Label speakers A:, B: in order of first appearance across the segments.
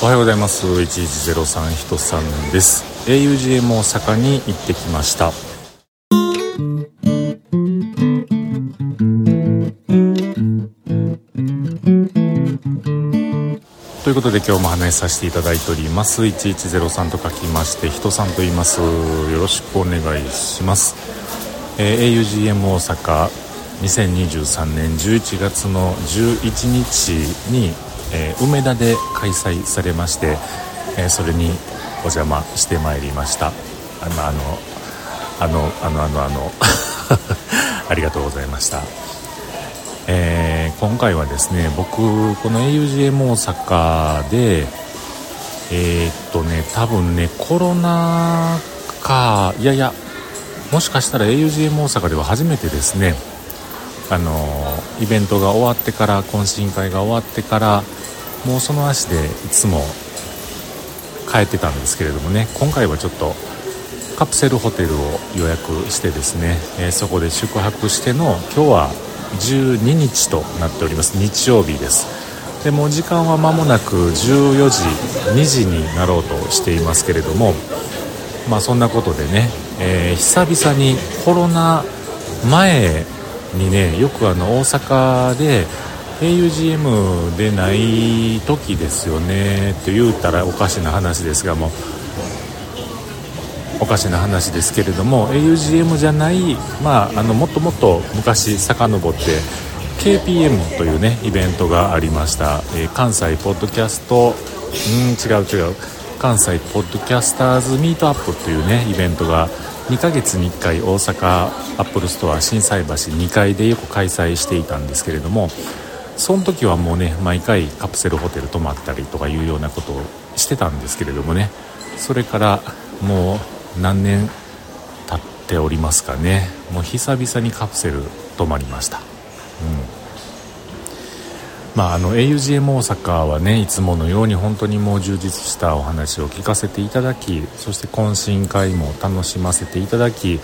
A: おはようございます。1103人さんです。augm 大阪に行ってきました。ということで今日も話させていただいております。1103と書きまして人さんと言います。よろしくお願いします、えー、augm 大阪2023年11月の11日にえー、梅田で開催されまして、えー、それにお邪魔してまいりました。あのあのあのあのあのあの ありがとうございました、えー、今回はですね僕この augm 大阪でえ、っとね多分ねコロナかいやいやもしかしたら augm 大阪では初めてですねあのイベントが終わってから懇親会が終わってからもうその足でいつも帰ってたんですけれどもね。今回はちょっとカプセルホテルを予約してですね、えー、そこで宿泊しての今日は12日となっております。日曜日です。でも時間は間もなく14時2時になろうとしていますけれども。まあそんなことでね、えー、久々にコロナ前にねよくあの大阪で augm でない時ですよねって言うたらおかしな話ですがもおかしな話ですけれども augm じゃないまああのもっともっと昔遡って KPM というねイベントがありました、えー、関西ポッドキャストうん違う違う。関西ポッドキャスターズミートアップというねイベントが2ヶ月に1回大阪アップルストア心斎橋2階でよく開催していたんですけれどもその時はもうね毎回カプセルホテル泊まったりとかいうようなことをしてたんですけれどもね。それからもう何年経っておりますかね。もう久々にカプセル泊まりました。うん。まあ、あの augm 大阪はねいつものように本当にもう充実したお話を聞かせていただきそして懇親会も楽しませていただき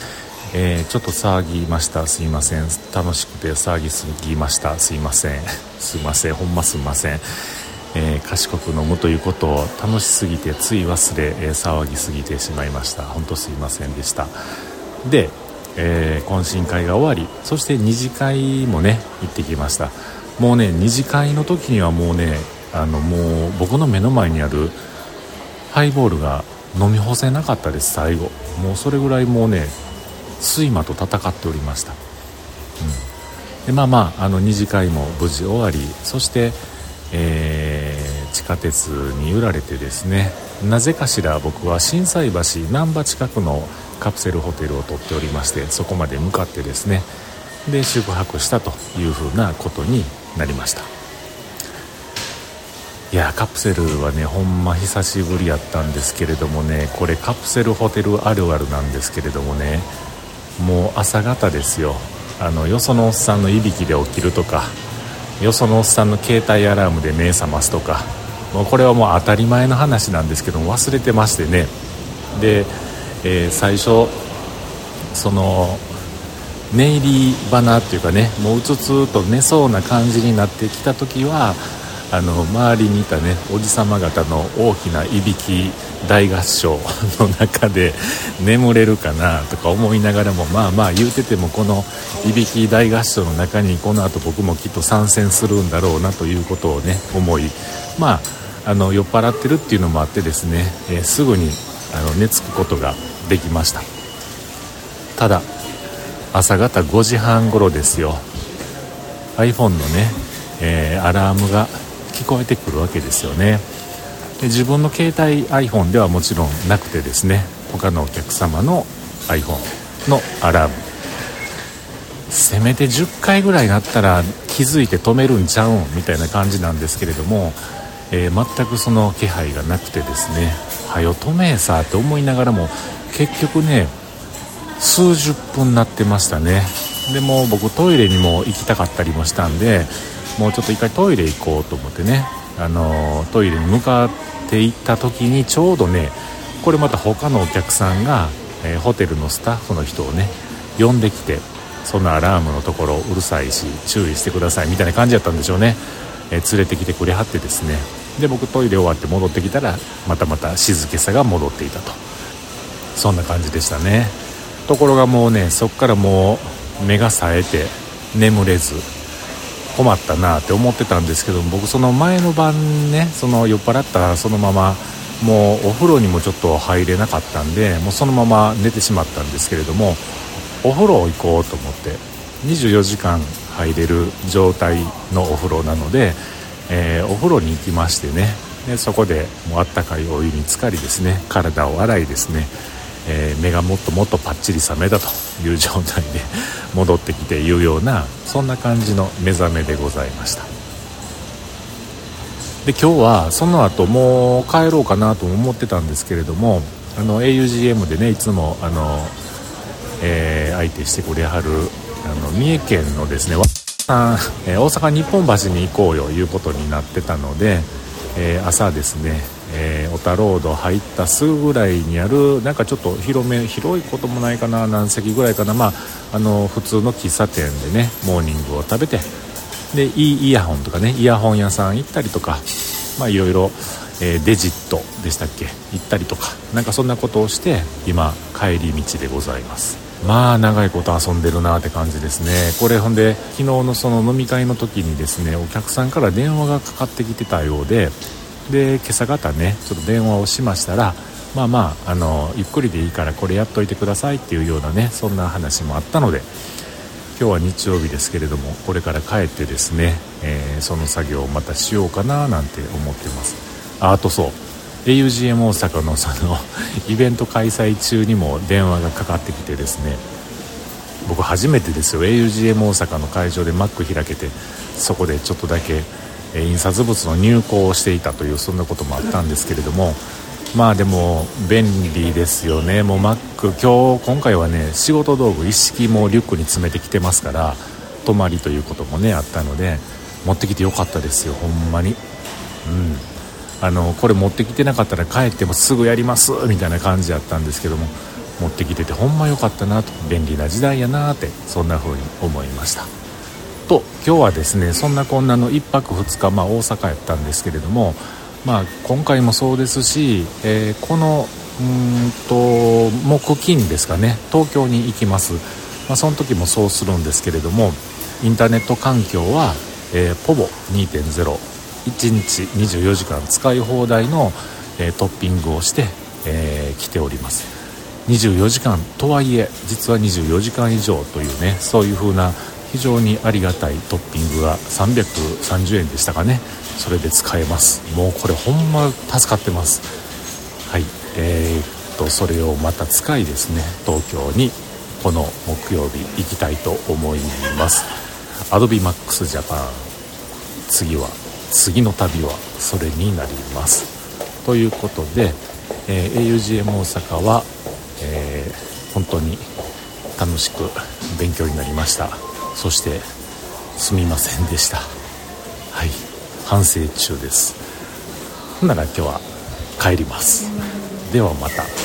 A: えー、ちょっと騒ぎました。すいません。楽しくて騒ぎすぎました。すいません。すいません。ほんますいません、えー、賢く飲むということを楽しすぎてつい忘れ、えー、騒ぎすぎてしまいました。本当すいませんでした。で、え懇親会が終わりそして2次会もね行ってきました。もうね2次会の時にはもうねあのもう僕の目の前にあるハイボールが飲み干せなかったです最後。もうそれぐらいもうね睡魔と戦っておりました、うん、でまあまああの2次会も無事終わりそして、えー、地下鉄に揺られてですねなぜかしら僕は心斎橋難波近くのカプセルホテルを取っておりましてそこまで向かってですねで宿泊したというふうなことになりました。いやカプセルはねほんま久しぶりやったんですけれどもねこれカプセルホテルあるあるなんですけれどもねもう朝方ですよ。あのよそのおっさんのいびきで起きるとかよそのおっさんの携帯アラームで目覚ますとかもうこれはもう当たり前の話なんですけど忘れてましてね。で、えー、最初その寝入り花っていうかねもううつつと寝そうな感じになってきた時はあの周りにいたねおじさま方の大きないびき大合唱の中で眠れるかなとか思いながらもまあまあ言うててもこのいびき大合唱の中にこの後僕もきっと参戦するんだろうなということをね思いまああの酔っ払ってるっていうのもあってですね、えー、すぐにあの寝つくことができました。ただ朝方5時半頃ですよ。iPhone のね、えー、アラームが聞こえてくるわけですよね。で自分の携帯 iPhone ではもちろんなくてですね他のお客様の iPhone のアラーム。せめて10回ぐらいなったら気づいて止めるんちゃうん？みたいな感じなんですけれども、えー、全くその気配がなくてですねはよ止めえさって思いながらも結局ね数十分なってましたね。でも僕トイレにも行きたかったりもしたんでもうちょっと一回トイレ行こうと思ってね、あのトイレに向かって行った時にちょうどねこれまた他のお客さんが、えー、ホテルのスタッフの人をね呼んできてそのアラームのところうるさいし注意してくださいみたいな感じやったんでしょうね、えー、連れてきてくれはってですね。で僕トイレ終わって戻ってきたらまたまた静けさが戻っていたと。そんな感じでしたね。ところがもうねそっからもう目が冴えて眠れず。困ったなって思ってたんですけど僕その前の晩ねその酔っ払ったそのままもうお風呂にもちょっと入れなかったんでもうそのまま寝てしまったんですけれどもお風呂行こうと思って24時間入れる状態のお風呂なので、えー、お風呂に行きましてね。でそこでもうあったかいお湯に浸かりですね。体を洗いですね、えー、目がもっともっとパッチリ覚めたという状態で戻ってきていうようなそんな感じの目覚めでございました。で今日はその後もう帰ろうかなと思ってたんですけれどもあの augm でねいつもあの、えー、相手してくれはるあの三重県のですね大阪日本橋に行こうよいうことになってたので、えー、朝ですね、えー、小田ロード入ったすぐぐらいにあるなんかちょっと広め広いこともないかな何席ぐらいかな。まああの普通の喫茶店でねモーニングを食べてでいいイヤホンとかねイヤホン屋さん行ったりとかまあいろいろ、えー、デジットでしたっけ行ったりとかなんかそんなことをして今帰り道でございます。まあ長いこと遊んでるなって感じですね。これほんで昨日のその飲み会の時にですねお客さんから電話がかかってきてたようでで今朝方ねちょっと電話をしましたらまあまああのゆっくりでいいからこれやっといてくださいっていうようなねそんな話もあったので今日は日曜日ですけれどもこれから帰ってですね、えー、その作業をまたしようかななんて思ってます。あとそう。augm 大阪のその イベント開催中にも電話がかかってきてですね僕初めてですよ。augm 大阪の会場で Mac 開けてそこでちょっとだけ印刷物の入稿をしていたというそんなこともあったんですけれどもまあでも便利ですよね。もう Mac 今日今回はね仕事道具一式もリュックに詰めてきてますから泊まりということもねあったので持ってきてよかったですよほんまに。うん。あのこれ持ってきてなかったら帰ってもすぐやりますみたいな感じやったんですけども持ってきててほんま良かったなと便利な時代やなってそんな風に思いました。と今日はですねそんなこんなの1泊2日、まあ、大阪やったんですけれどもまあ、今回もそうですし、えー、このうんと木金ですかね東京に行きます、まあ、その時もそうするんですけれどもインターネット環境は、えー、ポボ2.01日24時間使い放題の、えー、トッピングをして、えー、来ております。24時間とはいえ実は24時間以上というねそういう風な非常にありがたいトッピングが330円でしたかね。それで使えます。もうこれほんま助かってます。はい。えー、っとそれをまた使いですね。東京にこの木曜日行きたいと思います。アドビマックスジャパン。次は次の旅はそれになります。ということで、えー、augm 大阪は、えー、本当に楽しく勉強になりました。そしてすみませんでした。はい。反省中です。ほんなら今日は帰ります。ではまた。